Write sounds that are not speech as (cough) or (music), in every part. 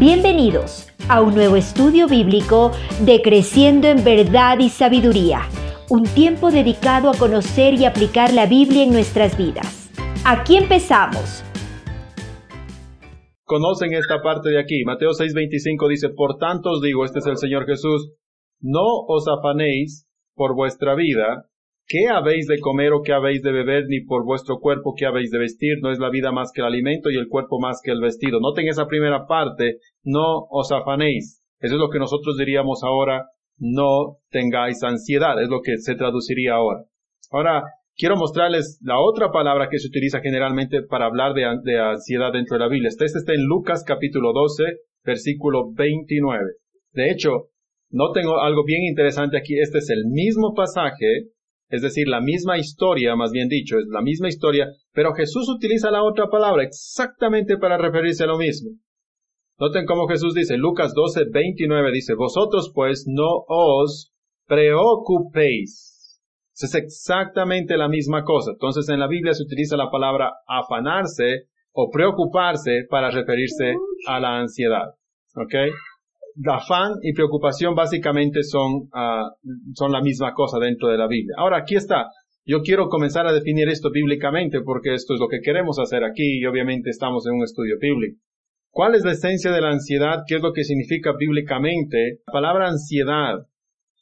Bienvenidos a un nuevo estudio bíblico de Creciendo en Verdad y Sabiduría, un tiempo dedicado a conocer y aplicar la Biblia en nuestras vidas. Aquí empezamos. Conocen esta parte de aquí. Mateo 6:25 dice, Por tanto os digo, este es el Señor Jesús, no os afanéis por vuestra vida, ¿Qué habéis de comer o qué habéis de beber, ni por vuestro cuerpo qué habéis de vestir? No es la vida más que el alimento y el cuerpo más que el vestido. Noten esa primera parte, no os afanéis. Eso es lo que nosotros diríamos ahora, no tengáis ansiedad, es lo que se traduciría ahora. Ahora, quiero mostrarles la otra palabra que se utiliza generalmente para hablar de, de ansiedad dentro de la Biblia. Este está en Lucas capítulo 12, versículo 29. De hecho, no tengo algo bien interesante aquí. Este es el mismo pasaje es decir, la misma historia, más bien dicho, es la misma historia, pero Jesús utiliza la otra palabra exactamente para referirse a lo mismo. Noten cómo Jesús dice, Lucas 12, 29 dice, vosotros pues no os preocupéis. Es exactamente la misma cosa. Entonces en la Biblia se utiliza la palabra afanarse o preocuparse para referirse a la ansiedad. ¿Ok? Afán y preocupación básicamente son, uh, son la misma cosa dentro de la Biblia. Ahora, aquí está. Yo quiero comenzar a definir esto bíblicamente porque esto es lo que queremos hacer aquí y obviamente estamos en un estudio bíblico. ¿Cuál es la esencia de la ansiedad? ¿Qué es lo que significa bíblicamente? La palabra ansiedad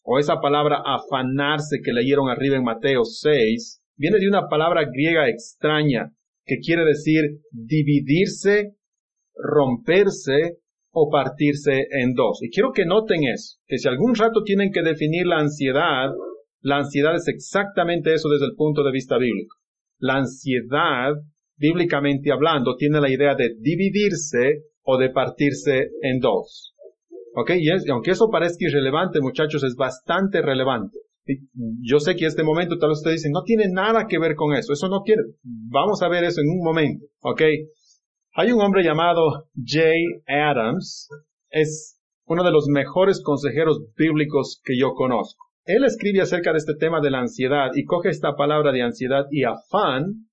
o esa palabra afanarse que leyeron arriba en Mateo 6 viene de una palabra griega extraña que quiere decir dividirse, romperse o partirse en dos. Y quiero que noten eso, que si algún rato tienen que definir la ansiedad, la ansiedad es exactamente eso desde el punto de vista bíblico. La ansiedad, bíblicamente hablando, tiene la idea de dividirse o de partirse en dos. ¿Ok? Y, aunque eso parezca irrelevante, muchachos, es bastante relevante. yo sé que en este momento tal vez ustedes dicen, no tiene nada que ver con eso, eso no quiere. Vamos a ver eso en un momento. ¿Ok? Hay un hombre llamado Jay Adams, es uno de los mejores consejeros bíblicos que yo conozco. Él escribe acerca de este tema de la ansiedad y coge esta palabra de ansiedad y afán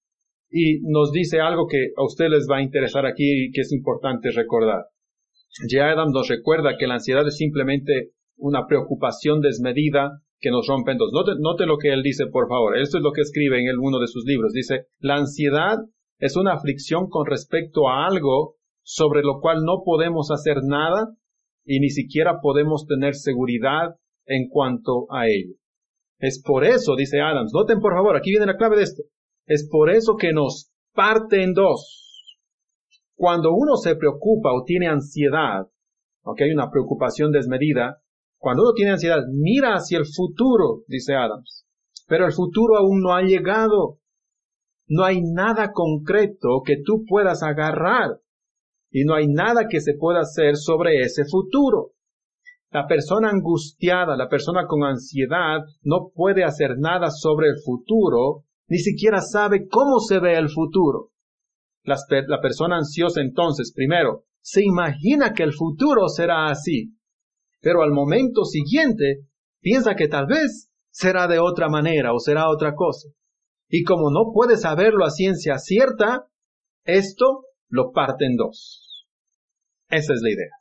y nos dice algo que a ustedes les va a interesar aquí y que es importante recordar. Jay Adams nos recuerda que la ansiedad es simplemente una preocupación desmedida que nos rompe en dos. Note, lo que él dice, por favor. Esto es lo que escribe en uno de sus libros. Dice, la ansiedad es una aflicción con respecto a algo sobre lo cual no podemos hacer nada y ni siquiera podemos tener seguridad en cuanto a ello. Es por eso, dice Adams, noten por favor, aquí viene la clave de esto, es por eso que nos parte en dos. Cuando uno se preocupa o tiene ansiedad, aunque hay una preocupación desmedida, cuando uno tiene ansiedad, mira hacia el futuro, dice Adams, pero el futuro aún no ha llegado. No hay nada concreto que tú puedas agarrar y no hay nada que se pueda hacer sobre ese futuro. La persona angustiada, la persona con ansiedad, no puede hacer nada sobre el futuro, ni siquiera sabe cómo se ve el futuro. La, la, persona ansiosa entonces, primero, se imagina que el futuro será así, pero al momento siguiente piensa que tal vez será de otra manera o será otra cosa. Y como no puede saberlo a ciencia cierta, esto lo parte en dos. Esa es la idea.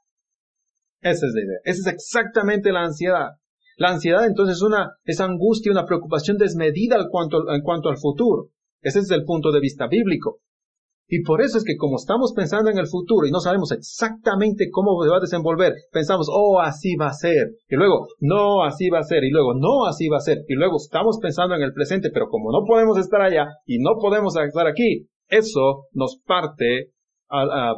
Esa es la idea. Esa es exactamente la ansiedad. La ansiedad entonces es una, es angustia, una preocupación desmedida en cuanto, en cuanto al futuro. Ese es el punto de vista bíblico. Y por eso es que como estamos pensando en el futuro y no sabemos exactamente cómo se va a desenvolver, pensamos, oh, así va a ser. Y luego, no, así va a ser. Y luego, no, así va a ser. Y luego estamos pensando en el presente, pero como no podemos estar allá y no podemos estar aquí, eso nos parte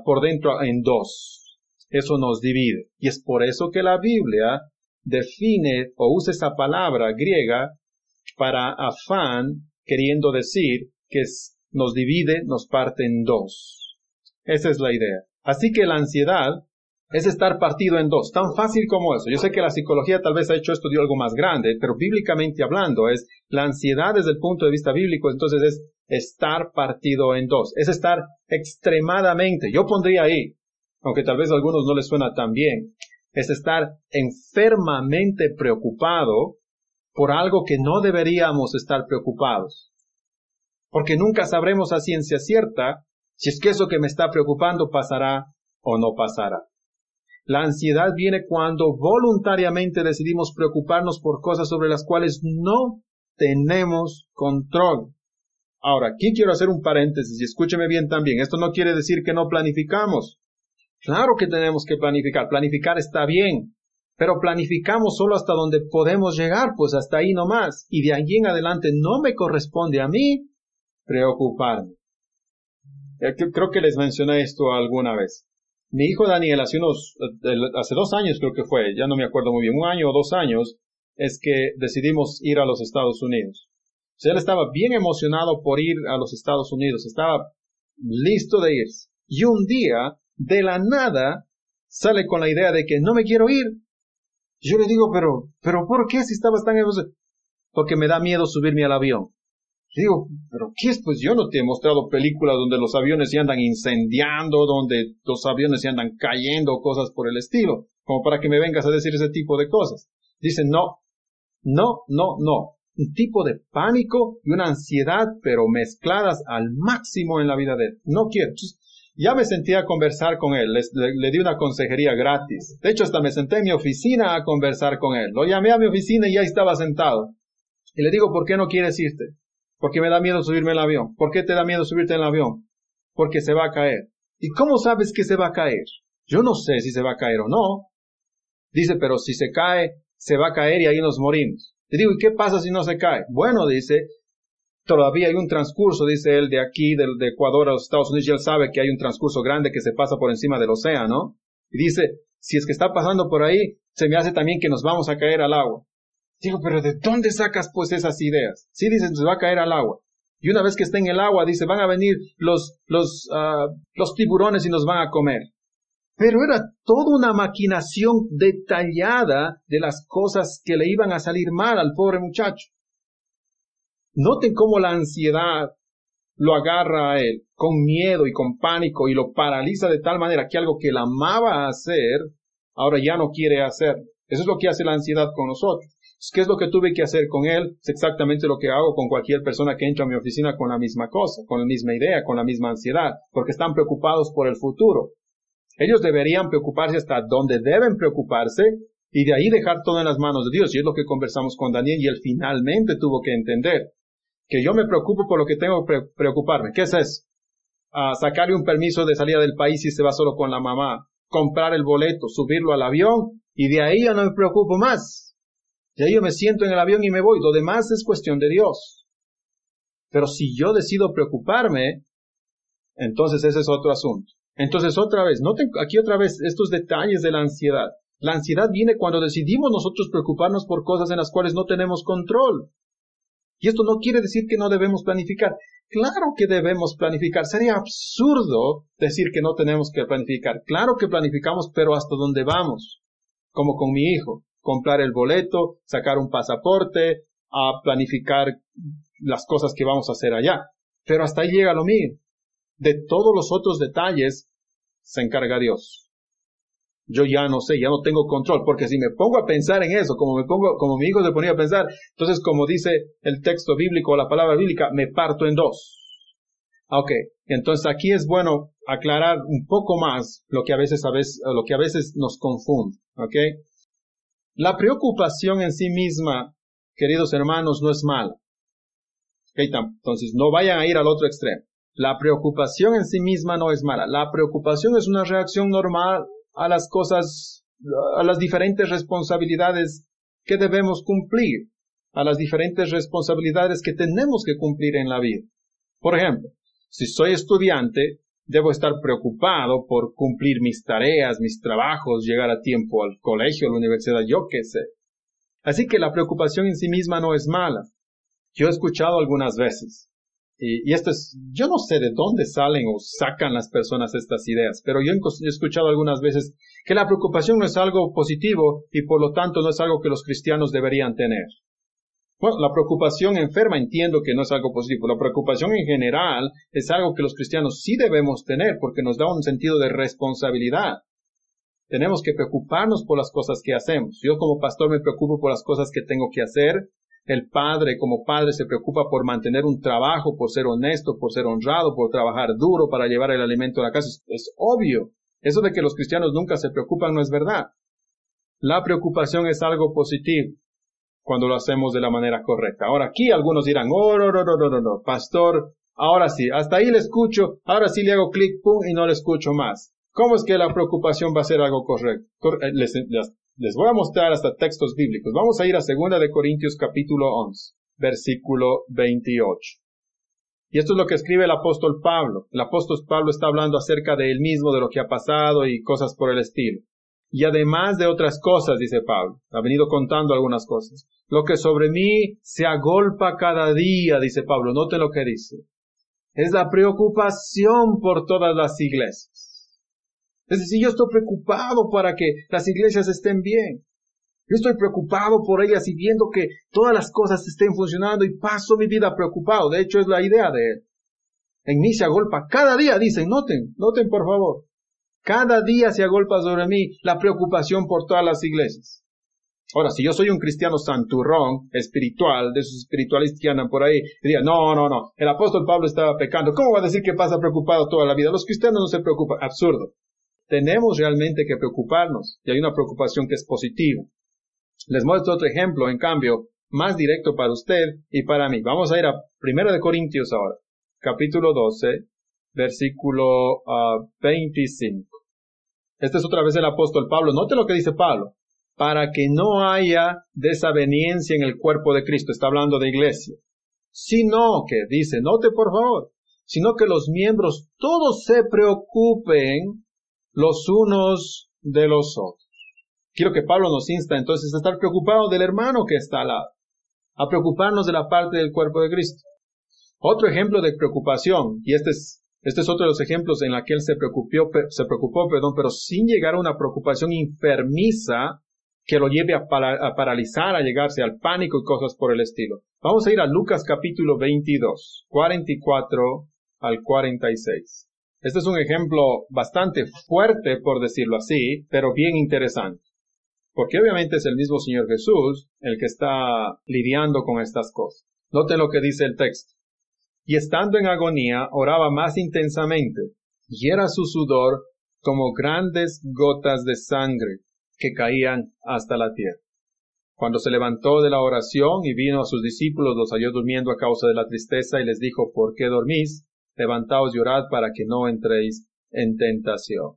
por dentro en dos. Eso nos divide. Y es por eso que la Biblia define o usa esa palabra griega para afán, queriendo decir que es nos divide, nos parte en dos. Esa es la idea. Así que la ansiedad es estar partido en dos, tan fácil como eso. Yo sé que la psicología tal vez ha hecho esto de algo más grande, pero bíblicamente hablando es la ansiedad desde el punto de vista bíblico, entonces es estar partido en dos, es estar extremadamente, yo pondría ahí, aunque tal vez a algunos no les suena tan bien, es estar enfermamente preocupado por algo que no deberíamos estar preocupados porque nunca sabremos a ciencia cierta si es que eso que me está preocupando pasará o no pasará. La ansiedad viene cuando voluntariamente decidimos preocuparnos por cosas sobre las cuales no tenemos control. Ahora, aquí quiero hacer un paréntesis y escúcheme bien también. Esto no quiere decir que no planificamos. Claro que tenemos que planificar. Planificar está bien. Pero planificamos solo hasta donde podemos llegar, pues hasta ahí nomás. Y de ahí en adelante no me corresponde a mí preocuparme. Creo que les mencioné esto alguna vez. Mi hijo Daniel hace unos, hace dos años creo que fue, ya no me acuerdo muy bien, un año o dos años, es que decidimos ir a los Estados Unidos. O sea, él estaba bien emocionado por ir a los Estados Unidos, estaba listo de ir. Y un día, de la nada, sale con la idea de que no me quiero ir. Yo le digo, pero, pero ¿por qué si estabas tan emocionado? Porque me da miedo subirme al avión. Digo, pero ¿qué es? Pues yo no te he mostrado películas donde los aviones se andan incendiando, donde los aviones se andan cayendo, cosas por el estilo, como para que me vengas a decir ese tipo de cosas. Dicen, no, no, no, no. Un tipo de pánico y una ansiedad, pero mezcladas al máximo en la vida de él. No quiero. ya me sentí a conversar con él, le, le, di una consejería gratis. De hecho, hasta me senté en mi oficina a conversar con él. Lo llamé a mi oficina y ya estaba sentado. Y le digo, ¿por qué no quieres irte? Porque me da miedo subirme al avión. ¿Por qué te da miedo subirte al avión? Porque se va a caer. ¿Y cómo sabes que se va a caer? Yo no sé si se va a caer o no. Dice, pero si se cae, se va a caer y ahí nos morimos. Le digo, ¿y qué pasa si no se cae? Bueno, dice, todavía hay un transcurso, dice él, de aquí, de, de Ecuador a los Estados Unidos, y él sabe que hay un transcurso grande que se pasa por encima del océano. Y dice, si es que está pasando por ahí, se me hace también que nos vamos a caer al agua. Digo, pero ¿de dónde sacas pues esas ideas? Sí, dicen, se va a caer al agua. Y una vez que esté en el agua, dice, van a venir los, los, uh, los tiburones y nos van a comer. Pero era toda una maquinación detallada de las cosas que le iban a salir mal al pobre muchacho. Noten cómo la ansiedad lo agarra a él con miedo y con pánico y lo paraliza de tal manera que algo que él amaba hacer, ahora ya no quiere hacer. Eso es lo que hace la ansiedad con nosotros. ¿Qué es lo que tuve que hacer con él? Es exactamente lo que hago con cualquier persona que entra a mi oficina con la misma cosa, con la misma idea, con la misma ansiedad, porque están preocupados por el futuro. Ellos deberían preocuparse hasta donde deben preocuparse y de ahí dejar todo en las manos de Dios. Y es lo que conversamos con Daniel y él finalmente tuvo que entender que yo me preocupo por lo que tengo que preocuparme. ¿Qué es eso? A sacarle un permiso de salida del país y se va solo con la mamá, comprar el boleto, subirlo al avión y de ahí ya no me preocupo más. De ahí yo me siento en el avión y me voy. Lo demás es cuestión de Dios. Pero si yo decido preocuparme, entonces ese es otro asunto. Entonces otra vez, noten aquí otra vez estos detalles de la ansiedad. La ansiedad viene cuando decidimos nosotros preocuparnos por cosas en las cuales no tenemos control. Y esto no quiere decir que no debemos planificar. Claro que debemos planificar. Sería absurdo decir que no tenemos que planificar. Claro que planificamos, pero hasta dónde vamos. Como con mi hijo comprar el boleto, sacar un pasaporte, a planificar las cosas que vamos a hacer allá. Pero hasta ahí llega lo mío. De todos los otros detalles se encarga Dios. Yo ya no sé, ya no tengo control, porque si me pongo a pensar en eso, como me pongo, como mi hijo se ponía a pensar, entonces como dice el texto bíblico, la palabra bíblica, me parto en dos. Ok, entonces aquí es bueno aclarar un poco más lo que a veces, a veces, lo que a veces nos confunde. Ok, la preocupación en sí misma, queridos hermanos, no es mala. entonces, no vayan a ir al otro extremo. La preocupación en sí misma no es mala. La preocupación es una reacción normal a las cosas, a las diferentes responsabilidades que debemos cumplir, a las diferentes responsabilidades que tenemos que cumplir en la vida. Por ejemplo, si soy estudiante, Debo estar preocupado por cumplir mis tareas, mis trabajos, llegar a tiempo al colegio, a la universidad, yo qué sé. Así que la preocupación en sí misma no es mala. Yo he escuchado algunas veces, y, esto es, yo no sé de dónde salen o sacan las personas estas ideas, pero yo he escuchado algunas veces que la preocupación no es algo positivo y por lo tanto no es algo que los cristianos deberían tener. Bueno, la preocupación enferma entiendo que no es algo positivo. La preocupación en general es algo que los cristianos sí debemos tener porque nos da un sentido de responsabilidad. Tenemos que preocuparnos por las cosas que hacemos. Yo como pastor me preocupo por las cosas que tengo que hacer. El padre como padre se preocupa por mantener un trabajo, por ser honesto, por ser honrado, por trabajar duro para llevar el alimento a la casa. Es, obvio. Eso de que los cristianos nunca se preocupan no es verdad. La preocupación es algo positivo cuando lo hacemos de la manera correcta. Ahora aquí algunos dirán, oh, no, no, no, no, no, pastor, ahora sí, hasta ahí le escucho, ahora sí le hago clic, pum, y no le escucho más. ¿Cómo es que la preocupación va a ser algo correcto? Eh, les, voy a mostrar hasta textos bíblicos. Vamos a ir a 2 de Corintios capítulo 11, versículo 28. Y esto es lo que escribe el apóstol Pablo. El apóstol Pablo está hablando acerca de él mismo, de lo que ha pasado y cosas por el estilo. Y además de otras cosas, dice Pablo, ha venido contando algunas cosas. Lo que sobre mí se agolpa cada día, dice Pablo, note lo que dice. Es la preocupación por todas las iglesias. Es decir, yo estoy preocupado para que las iglesias estén bien. Yo estoy preocupado por ellas y viendo que todas las cosas estén funcionando y paso mi vida preocupado. De hecho, es la idea de él. En mí se agolpa cada día, dicen, noten, noten por favor. Cada día se agolpa sobre mí la preocupación por todas las iglesias. Ahora, si yo soy un cristiano santurrón, espiritual, de esos espiritualistas que andan por ahí, diría, no, no, no, el apóstol Pablo estaba pecando. ¿Cómo va a decir que pasa preocupado toda la vida? Los cristianos no se preocupan. Absurdo. Tenemos realmente que preocuparnos y hay una preocupación que es positiva. Les muestro otro ejemplo, en cambio, más directo para usted y para mí. Vamos a ir a 1 de Corintios ahora, capítulo 12, versículo 25. Este es otra vez el apóstol Pablo. Note lo que dice Pablo. Para que no haya desaveniencia en el cuerpo de Cristo. Está hablando de iglesia. Sino que, dice, note por favor, sino que los miembros todos se preocupen los unos de los otros. Quiero que Pablo nos insta entonces a estar preocupados del hermano que está al lado, a preocuparnos de la parte del cuerpo de Cristo. Otro ejemplo de preocupación, y este es este es otro de los ejemplos en la que él se preocupó, se preocupó, perdón, pero sin llegar a una preocupación enfermiza que lo lleve a, paralizar, a llegarse al pánico y cosas por el estilo. Vamos a ir a Lucas capítulo 22, 44 al 46. Este es un ejemplo bastante fuerte, por decirlo así, pero bien interesante. Porque obviamente es el mismo Señor Jesús el que está lidiando con estas cosas. Noten lo que dice el texto y estando en agonía oraba más intensamente, y era su sudor como grandes gotas de sangre que caían hasta la tierra. Cuando se levantó de la oración y vino a sus discípulos, los halló durmiendo a causa de la tristeza y les dijo, ¿por qué dormís? Levantaos y orad para que no entréis en tentación.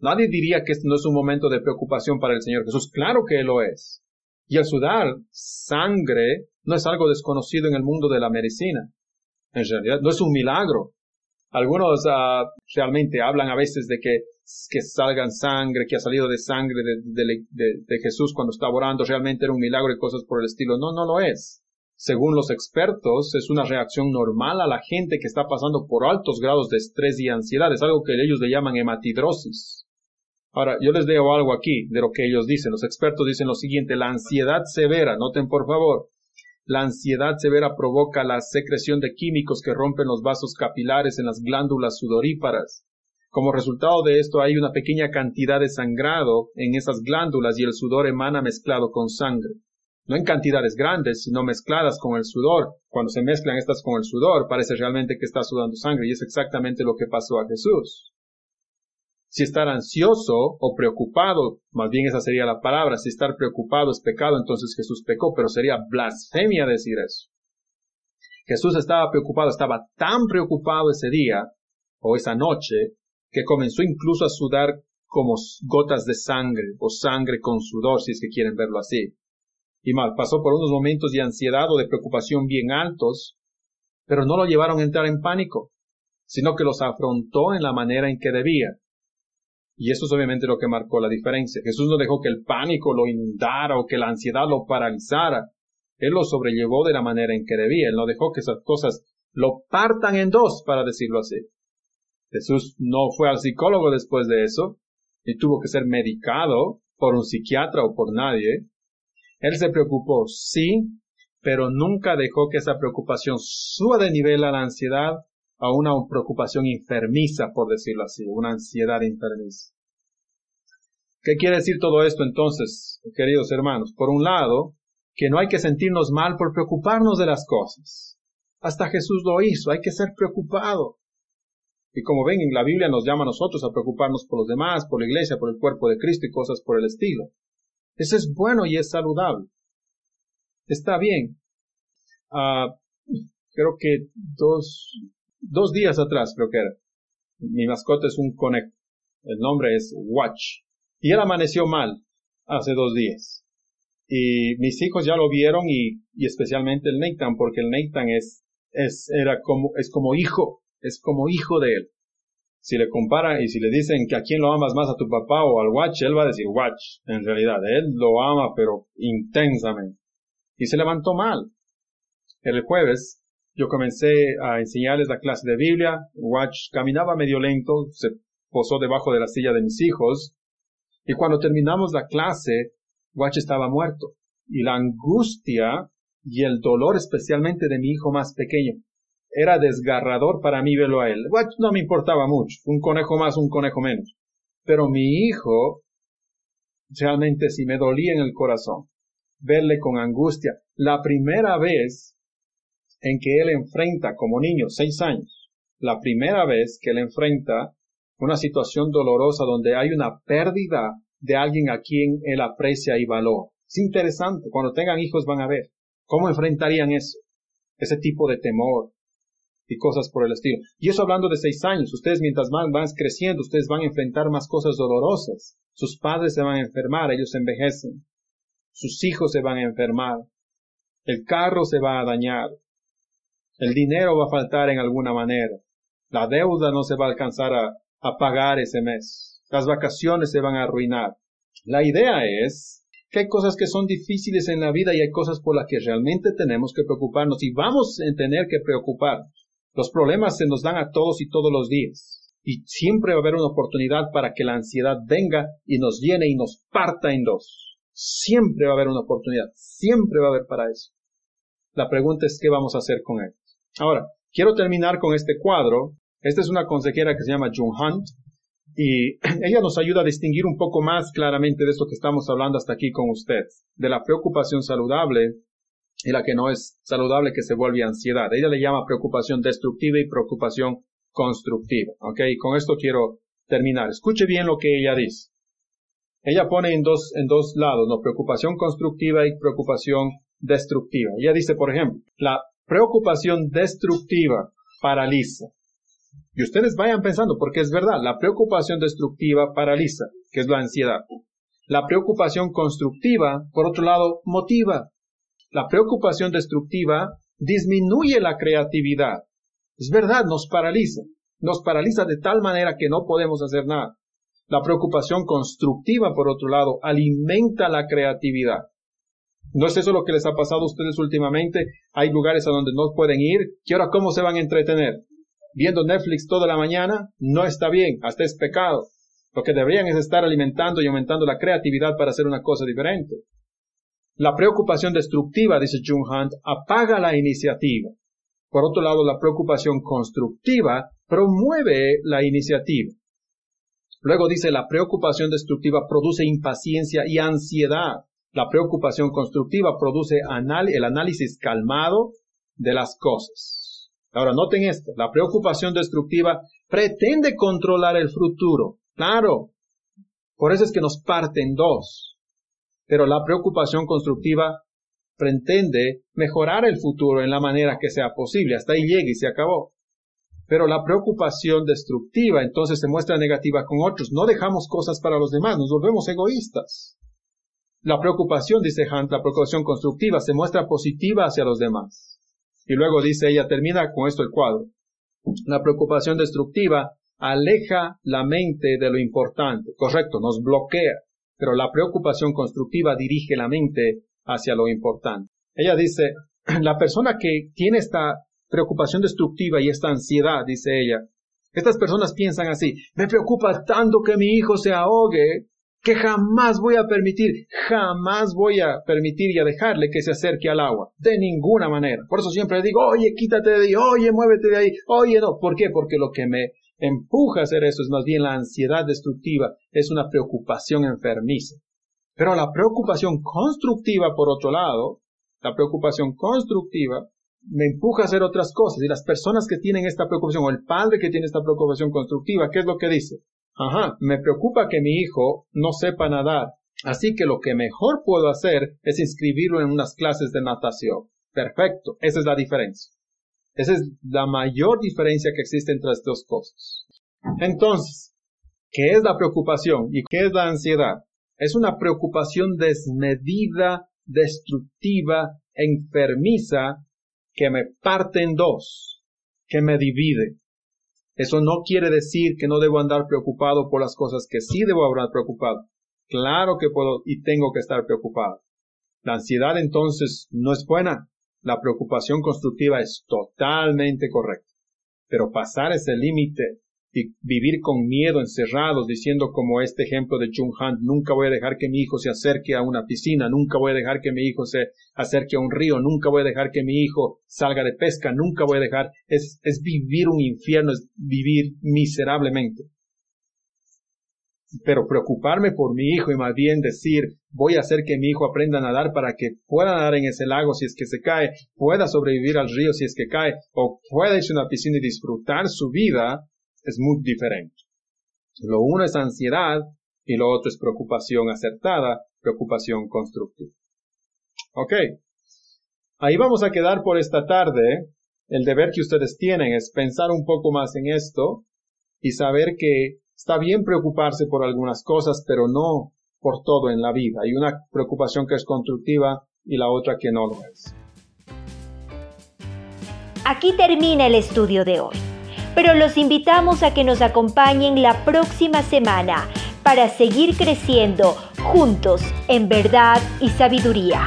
Nadie diría que este no es un momento de preocupación para el Señor Jesús. Claro que lo es. Y el sudar sangre no es algo desconocido en el mundo de la medicina en realidad no es un milagro. Algunos uh, realmente hablan a veces de que, que salgan sangre, que ha salido de sangre de, de, de, Jesús cuando estaba orando, realmente era un milagro y cosas por el estilo. No, no lo es. Según los expertos, es una reacción normal a la gente que está pasando por altos grados de estrés y ansiedad. Es algo que ellos le llaman hematidrosis. Ahora, yo les leo algo aquí de lo que ellos dicen. Los expertos dicen lo siguiente, la ansiedad severa, noten por favor, la ansiedad severa provoca la secreción de químicos que rompen los vasos capilares en las glándulas sudoríparas. Como resultado de esto hay una pequeña cantidad de sangrado en esas glándulas y el sudor emana mezclado con sangre. No en cantidades grandes, sino mezcladas con el sudor. Cuando se mezclan estas con el sudor, parece realmente que está sudando sangre y es exactamente lo que pasó a Jesús si estar ansioso o preocupado, más bien esa sería la palabra, si estar preocupado es pecado, entonces Jesús pecó, pero sería blasfemia decir eso. Jesús estaba preocupado, estaba tan preocupado ese día o esa noche que comenzó incluso a sudar como gotas de sangre o sangre con sudor, si es que quieren verlo así. Y mal, pasó por unos momentos de ansiedad o de preocupación bien altos, pero no lo llevaron a entrar en pánico, sino que los afrontó en la manera en que debía. Y eso es obviamente lo que marcó la diferencia. Jesús no dejó que el pánico lo inundara o que la ansiedad lo paralizara. Él lo sobrellevó de la manera en que debía. Él no dejó que esas cosas lo partan en dos, para decirlo así. Jesús no fue al psicólogo después de eso, y tuvo que ser medicado por un psiquiatra o por nadie. Él se preocupó, sí, pero nunca dejó que esa preocupación suba de nivel a la ansiedad a una preocupación enfermiza, por decirlo así, una ansiedad enfermiza. ¿Qué quiere decir todo esto entonces, queridos hermanos? Por un lado, que no hay que sentirnos mal por preocuparnos de las cosas. Hasta Jesús lo hizo, hay que ser preocupado. Y como ven, en la Biblia nos llama a nosotros a preocuparnos por los demás, por la iglesia, por el cuerpo de Cristo y cosas por el estilo. Eso es bueno y es saludable. Está bien. Ah, creo que dos, dos días atrás, creo que era. Mi mascota es un conejo. El nombre es Watch. Y él amaneció mal hace dos días. Y mis hijos ya lo vieron y, y especialmente el Nathan, porque el Nathan es, es, era como, es como hijo, es como hijo de él. Si le compara y si le dicen que a quién lo amas más a tu papá o al Watch, él va a decir Watch. En realidad, él lo ama pero intensamente. Y se levantó mal. El jueves yo comencé a enseñarles la clase de Biblia. Watch caminaba medio lento, se posó debajo de la silla de mis hijos. Y cuando terminamos la clase, Watch estaba muerto. Y la angustia y el dolor especialmente de mi hijo más pequeño. Era desgarrador para mí verlo a él. Watch no me importaba mucho. Un conejo más, un conejo menos. Pero mi hijo, realmente sí me dolía en el corazón. Verle con angustia. La primera vez en que él enfrenta como niño, seis años, la primera vez que él enfrenta una situación dolorosa donde hay una pérdida de alguien a quien él aprecia y valora. Es interesante, cuando tengan hijos van a ver cómo enfrentarían eso, ese tipo de temor y cosas por el estilo. Y eso hablando de seis años, ustedes mientras van, van creciendo, ustedes van a enfrentar más cosas dolorosas. Sus padres se van a enfermar, ellos envejecen. Sus hijos se van a enfermar. El carro se va a dañar. El dinero va a faltar en alguna manera. La deuda no se va a alcanzar a, pagar ese mes. Las vacaciones se van a arruinar. La idea es que hay cosas que son difíciles en la vida y hay cosas por las que realmente tenemos que preocuparnos y vamos a tener que preocuparnos. Los problemas se nos dan a todos y todos los días. Y siempre va a haber una oportunidad para que la ansiedad venga y nos llene y nos parta en dos. Siempre va a haber una oportunidad. Siempre va a haber para eso. La pregunta es qué vamos a hacer con él. Ahora, quiero terminar con este cuadro esta es una consejera que se llama June Hunt y (clears throat) ella nos ayuda a distinguir un poco más claramente de esto que estamos hablando hasta aquí con usted, de la preocupación saludable y la que no es saludable que se vuelve ansiedad. Ella le llama preocupación destructiva y preocupación constructiva. ¿Ok? Y con esto quiero terminar. Escuche bien lo que ella dice. Ella pone en dos, en dos lados, ¿no? Preocupación constructiva y preocupación destructiva. Ella dice, por ejemplo, la preocupación destructiva paraliza. Y ustedes vayan pensando, porque es verdad, la preocupación destructiva paraliza, que es la ansiedad. La preocupación constructiva, por otro lado, motiva. La preocupación destructiva disminuye la creatividad. Es verdad, nos paraliza. Nos paraliza de tal manera que no podemos hacer nada. La preocupación constructiva, por otro lado, alimenta la creatividad. ¿No es eso lo que les ha pasado a ustedes últimamente? Hay lugares a donde no pueden ir. ¿Y ahora cómo se van a entretener? viendo Netflix toda la mañana, no está bien, hasta es pecado. Lo que deberían es estar alimentando y aumentando la creatividad para hacer una cosa diferente. La preocupación destructiva, dice Jung Hunt, apaga la iniciativa. Por otro lado, la preocupación constructiva promueve la iniciativa. Luego dice, la preocupación destructiva produce impaciencia y ansiedad. La preocupación constructiva produce el análisis calmado de las cosas. Ahora, noten esto, la preocupación destructiva pretende controlar el futuro. Claro, por eso es que nos parten dos. Pero la preocupación constructiva pretende mejorar el futuro en la manera que sea posible. Hasta ahí llega y se acabó. Pero la preocupación destructiva entonces se muestra negativa con otros. No dejamos cosas para los demás, nos volvemos egoístas. La preocupación, dice Hunt, la preocupación constructiva se muestra positiva hacia los demás. Y luego dice ella, termina con esto el cuadro. La preocupación destructiva aleja la mente de lo importante. Correcto, nos bloquea. Pero la preocupación constructiva dirige la mente hacia lo importante. Ella dice, (clears throat) la persona que tiene esta preocupación destructiva y esta ansiedad, dice ella, estas personas piensan así, me preocupa tanto que mi hijo se ahogue que jamás voy a permitir, jamás voy a permitir y a dejarle que se acerque al agua, de ninguna manera. Por eso siempre digo, oye, quítate de ahí, oye, muévete de ahí, oye, no. ¿Por qué? Porque lo que me empuja a hacer eso es más bien la ansiedad destructiva, es una preocupación enfermiza. Pero la preocupación constructiva, por otro lado, la preocupación constructiva me empuja a hacer otras cosas. Y las personas que tienen esta preocupación, o el padre que tiene esta preocupación constructiva, ¿qué es lo que dice? Ajá, me preocupa que mi hijo no sepa nadar. Así que lo que mejor puedo hacer es inscribirlo en unas clases de natación. Perfecto, esa es la diferencia. Esa es la mayor diferencia que existe entre las dos cosas. Entonces, ¿qué es la preocupación y qué es la ansiedad? Es una preocupación desmedida, destructiva, enfermiza, que me parte en dos, que me divide. Eso no quiere decir que no debo andar preocupado por las cosas que sí debo andar preocupado. Claro que puedo y tengo que estar preocupado. La ansiedad entonces no es buena. La preocupación constructiva es totalmente correcta. Pero pasar ese límite vivir con miedo encerrados, diciendo como este ejemplo de Jung Han, nunca voy a dejar que mi hijo se acerque a una piscina, nunca voy a dejar que mi hijo se acerque a un río, nunca voy a dejar que mi hijo salga de pesca, nunca voy a dejar, es, es vivir un infierno, es vivir miserablemente. Pero preocuparme por mi hijo y más bien decir, voy a hacer que mi hijo aprenda a nadar para que pueda nadar en ese lago si es que se cae, pueda sobrevivir al río si es que cae, o pueda irse a una piscina y disfrutar su vida, es muy diferente. Lo uno es ansiedad y lo otro es preocupación acertada, preocupación constructiva. Ok. Ahí vamos a quedar por esta tarde. El deber que ustedes tienen es pensar un poco más en esto y saber que está bien preocuparse por algunas cosas, pero no por todo en la vida. Hay una preocupación que es constructiva y la otra que no lo es. Aquí termina el estudio de hoy pero los invitamos a que nos acompañen la próxima semana para seguir creciendo juntos en verdad y sabiduría.